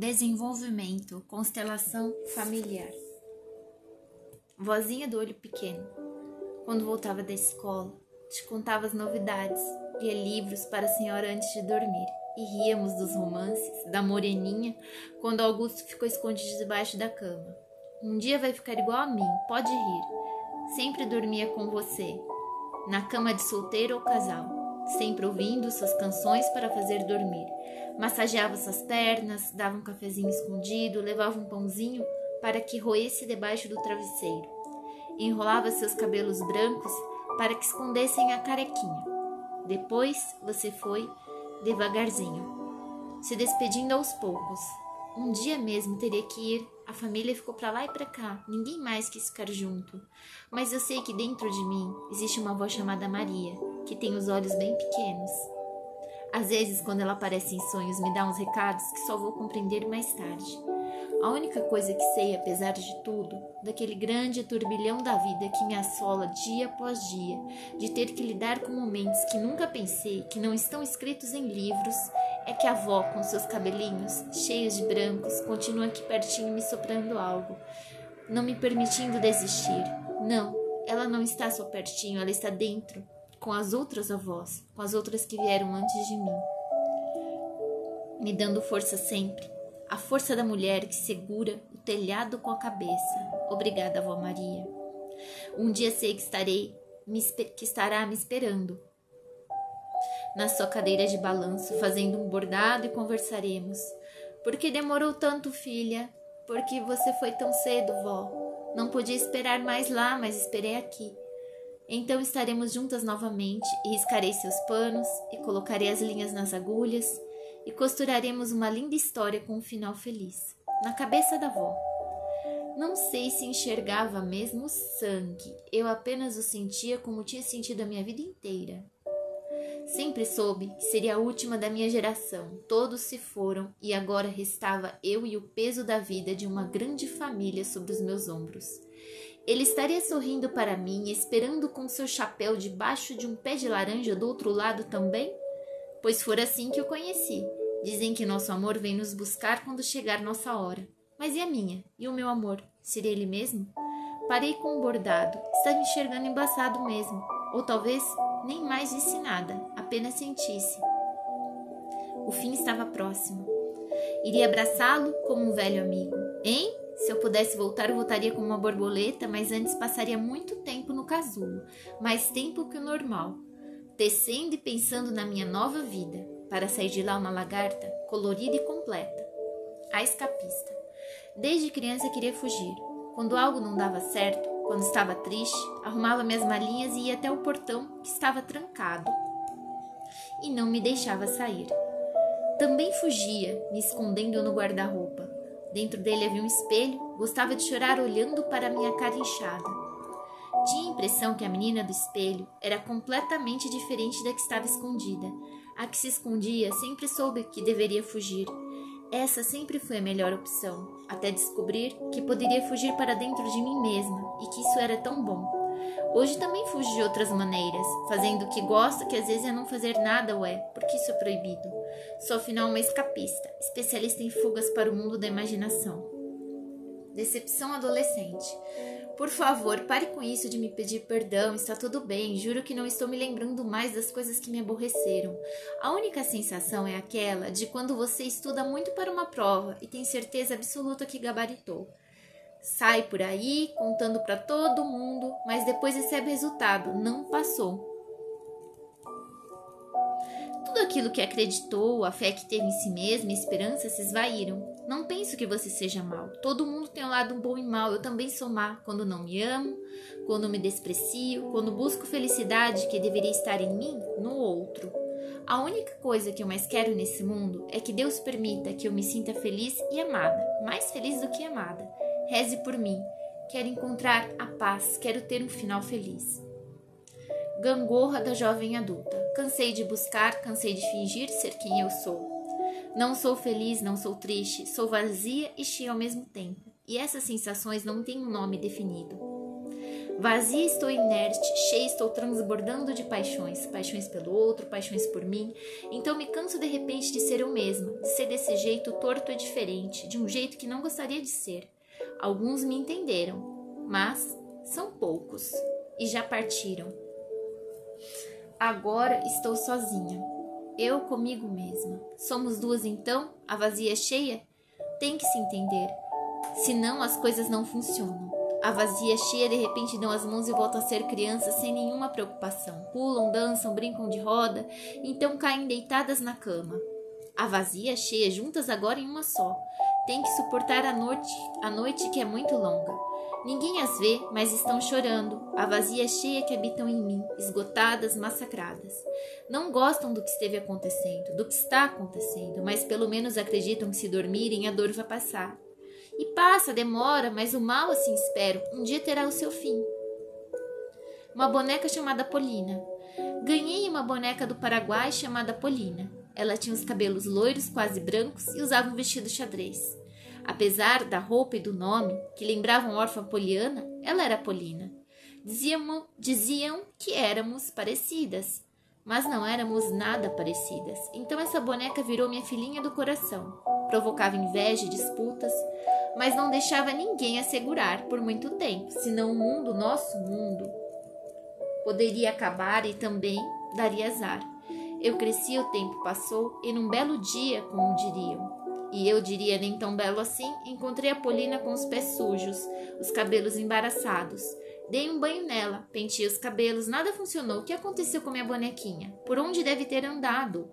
Desenvolvimento, constelação familiar. Vozinha do olho pequeno. Quando voltava da escola, te contava as novidades, lia livros para a senhora antes de dormir e ríamos dos romances da moreninha quando Augusto ficou escondido debaixo da cama. Um dia vai ficar igual a mim, pode rir. Sempre dormia com você, na cama de solteiro ou casal, sempre ouvindo suas canções para fazer dormir Massageava suas pernas, dava um cafezinho escondido, levava um pãozinho para que roesse debaixo do travesseiro. Enrolava seus cabelos brancos para que escondessem a carequinha. Depois você foi devagarzinho, se despedindo aos poucos. Um dia mesmo teria que ir. A família ficou para lá e para cá. Ninguém mais quis ficar junto. Mas eu sei que dentro de mim existe uma avó chamada Maria, que tem os olhos bem pequenos. Às vezes, quando ela aparece em sonhos, me dá uns recados que só vou compreender mais tarde. A única coisa que sei, apesar de tudo, daquele grande turbilhão da vida que me assola dia após dia, de ter que lidar com momentos que nunca pensei, que não estão escritos em livros, é que a avó, com seus cabelinhos cheios de brancos, continua aqui pertinho me soprando algo, não me permitindo desistir. Não, ela não está só pertinho, ela está dentro, com as outras avós, com as outras que vieram antes de mim, me dando força sempre, a força da mulher que segura o telhado com a cabeça. Obrigada, avó Maria. Um dia sei que estarei que estará me esperando na sua cadeira de balanço, fazendo um bordado e conversaremos. Por que demorou tanto, filha? Porque você foi tão cedo, vó. Não podia esperar mais lá, mas esperei aqui. Então estaremos juntas novamente e riscarei seus panos e colocarei as linhas nas agulhas e costuraremos uma linda história com um final feliz. Na cabeça da avó. Não sei se enxergava mesmo sangue, eu apenas o sentia como tinha sentido a minha vida inteira. Sempre soube que seria a última da minha geração. Todos se foram e agora restava eu e o peso da vida de uma grande família sobre os meus ombros. Ele estaria sorrindo para mim, esperando com seu chapéu debaixo de um pé de laranja do outro lado também? Pois for assim que o conheci. Dizem que nosso amor vem nos buscar quando chegar nossa hora. Mas e a minha? E o meu amor? Seria ele mesmo? Parei com o bordado. Estava enxergando embaçado mesmo. Ou talvez nem mais disse nada, apenas sentisse. O fim estava próximo. Iria abraçá-lo como um velho amigo. Hein? Se eu pudesse voltar, eu voltaria como uma borboleta, mas antes passaria muito tempo no casulo, mais tempo que o normal, tecendo e pensando na minha nova vida, para sair de lá uma lagarta colorida e completa. A escapista. Desde criança queria fugir. Quando algo não dava certo, quando estava triste, arrumava minhas malinhas e ia até o portão que estava trancado e não me deixava sair. Também fugia, me escondendo no guarda-roupa, Dentro dele havia um espelho, gostava de chorar olhando para minha cara inchada. Tinha a impressão que a menina do espelho era completamente diferente da que estava escondida. A que se escondia sempre soube que deveria fugir. Essa sempre foi a melhor opção, até descobrir que poderia fugir para dentro de mim mesma e que isso era tão bom. Hoje também fujo de outras maneiras, fazendo o que gosto, que às vezes é não fazer nada, ué, porque isso é proibido. Sou afinal uma escapista, especialista em fugas para o mundo da imaginação. Decepção adolescente. Por favor, pare com isso de me pedir perdão, está tudo bem, juro que não estou me lembrando mais das coisas que me aborreceram. A única sensação é aquela de quando você estuda muito para uma prova e tem certeza absoluta que gabaritou. Sai por aí contando para todo mundo, mas depois recebe resultado, não passou. Tudo aquilo que acreditou, a fé que teve em si mesmo e esperança se esvaíram. Não penso que você seja mal. Todo mundo tem um lado bom e mal. Eu também sou má quando não me amo, quando me desprecio, quando busco felicidade que deveria estar em mim, no outro. A única coisa que eu mais quero nesse mundo é que Deus permita que eu me sinta feliz e amada, mais feliz do que amada. Reze por mim. Quero encontrar a paz, quero ter um final feliz. Gangorra da jovem adulta. Cansei de buscar, cansei de fingir ser quem eu sou. Não sou feliz, não sou triste, sou vazia e cheia ao mesmo tempo. E essas sensações não têm um nome definido. Vazia estou inerte, cheia estou transbordando de paixões, paixões pelo outro, paixões por mim. Então me canso de repente de ser eu mesma, de ser desse jeito torto e diferente, de um jeito que não gostaria de ser. Alguns me entenderam, mas são poucos e já partiram. Agora estou sozinha, eu comigo mesma. Somos duas então? A vazia é cheia? Tem que se entender, senão as coisas não funcionam. A vazia cheia de repente dão as mãos e voltam a ser crianças sem nenhuma preocupação. Pulam, dançam, brincam de roda, então caem deitadas na cama. A vazia cheia juntas agora em uma só. Tem que suportar a noite, a noite que é muito longa. Ninguém as vê, mas estão chorando. A vazia cheia que habitam em mim, esgotadas, massacradas. Não gostam do que esteve acontecendo, do que está acontecendo, mas pelo menos acreditam que se dormirem a dor vai passar. E passa, demora, mas o mal, assim espero, um dia terá o seu fim. Uma boneca chamada Polina. Ganhei uma boneca do Paraguai chamada Polina. Ela tinha os cabelos loiros, quase brancos, e usava um vestido xadrez. Apesar da roupa e do nome, que lembravam órfã Poliana, ela era Polina. Diziam, diziam que éramos parecidas, mas não éramos nada parecidas. Então essa boneca virou minha filhinha do coração. Provocava inveja e disputas, mas não deixava ninguém assegurar por muito tempo, senão o mundo, nosso mundo, poderia acabar e também daria azar. Eu cresci, o tempo passou, e num belo dia, como diriam, e eu diria nem tão belo assim, encontrei a Polina com os pés sujos, os cabelos embaraçados. Dei um banho nela, penteei os cabelos, nada funcionou. O que aconteceu com minha bonequinha? Por onde deve ter andado?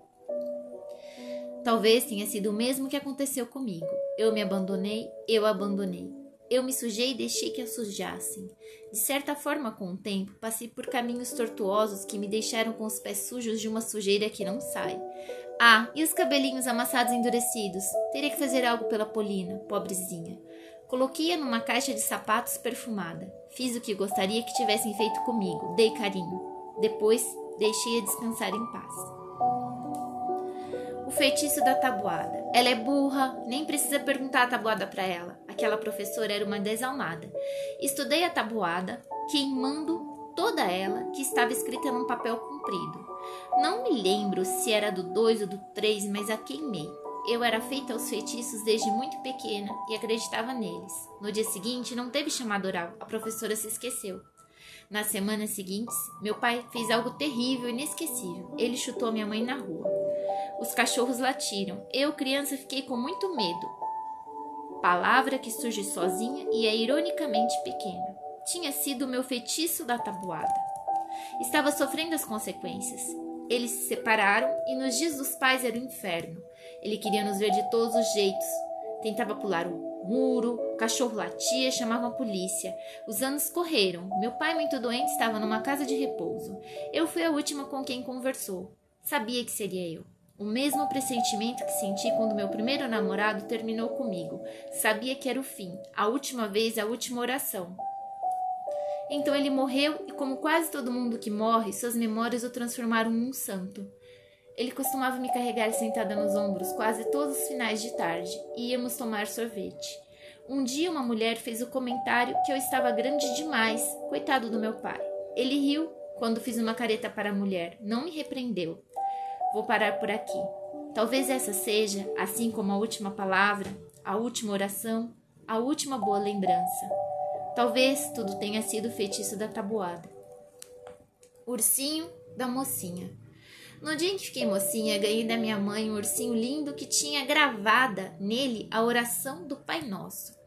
Talvez tenha sido o mesmo que aconteceu comigo. Eu me abandonei, eu abandonei. Eu me sujei e deixei que a sujassem. De certa forma, com o tempo, passei por caminhos tortuosos que me deixaram com os pés sujos de uma sujeira que não sai. Ah, e os cabelinhos amassados e endurecidos? Teria que fazer algo pela Polina, pobrezinha. Coloquei-a numa caixa de sapatos perfumada. Fiz o que gostaria que tivessem feito comigo, dei carinho. Depois, deixei-a descansar em paz. O feitiço da tabuada. Ela é burra, nem precisa perguntar a tabuada para ela. Aquela professora era uma desalmada. Estudei a tabuada, queimando toda ela, que estava escrita num papel comprido. Não me lembro se era do 2 ou do 3, mas a queimei. Eu era feita aos feitiços desde muito pequena e acreditava neles. No dia seguinte, não teve chamada oral, a professora se esqueceu. Nas semanas seguintes, meu pai fez algo terrível e inesquecível. Ele chutou minha mãe na rua. Os cachorros latiram. Eu, criança, fiquei com muito medo. Palavra que surge sozinha e é ironicamente pequena. Tinha sido o meu feitiço da tabuada. Estava sofrendo as consequências. Eles se separaram e nos dias dos pais era o inferno. Ele queria nos ver de todos os jeitos. Tentava pular o muro, o cachorro latia, chamava a polícia. Os anos correram. Meu pai, muito doente, estava numa casa de repouso. Eu fui a última com quem conversou. Sabia que seria eu. O mesmo pressentimento que senti quando meu primeiro namorado terminou comigo. Sabia que era o fim, a última vez, a última oração. Então ele morreu e, como quase todo mundo que morre, suas memórias o transformaram num santo. Ele costumava me carregar sentada nos ombros quase todos os finais de tarde e íamos tomar sorvete. Um dia uma mulher fez o comentário que eu estava grande demais, coitado do meu pai. Ele riu quando fiz uma careta para a mulher, não me repreendeu. Vou parar por aqui. Talvez essa seja, assim como a última palavra, a última oração, a última boa lembrança. Talvez tudo tenha sido feitiço da tabuada. Ursinho da mocinha. No dia em que fiquei mocinha, ganhei da minha mãe um ursinho lindo que tinha gravada nele a oração do Pai Nosso.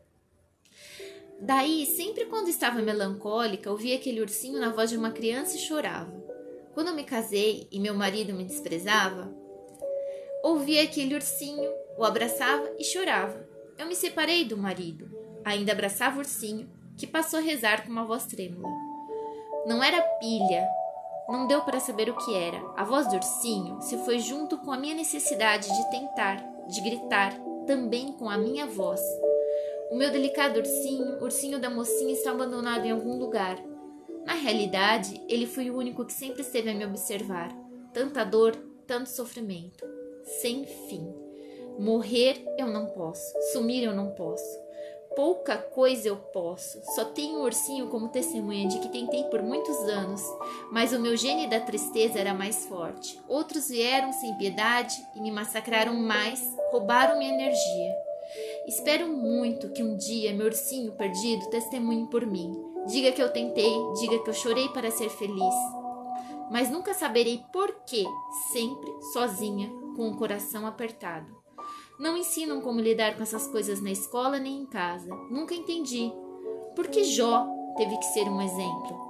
Daí, sempre quando estava melancólica, ouvia aquele ursinho na voz de uma criança e chorava. Quando eu me casei e meu marido me desprezava, ouvia aquele ursinho, o abraçava e chorava. Eu me separei do marido, ainda abraçava o ursinho, que passou a rezar com uma voz trêmula. Não era pilha, não deu para saber o que era. A voz do ursinho se foi junto com a minha necessidade de tentar, de gritar, também com a minha voz. O meu delicado ursinho, ursinho da mocinha, está abandonado em algum lugar. Na realidade, ele foi o único que sempre esteve a me observar. Tanta dor, tanto sofrimento. Sem fim. Morrer eu não posso, sumir eu não posso. pouca coisa eu posso. Só tenho um ursinho como testemunha de que tentei por muitos anos, mas o meu gênio da tristeza era mais forte. Outros vieram sem piedade e me massacraram mais, roubaram minha energia. Espero muito que um dia meu ursinho perdido testemunhe por mim. Diga que eu tentei, diga que eu chorei para ser feliz. Mas nunca saberei por que, sempre sozinha, com o coração apertado. Não ensinam como lidar com essas coisas na escola nem em casa. Nunca entendi. Por que Jó teve que ser um exemplo?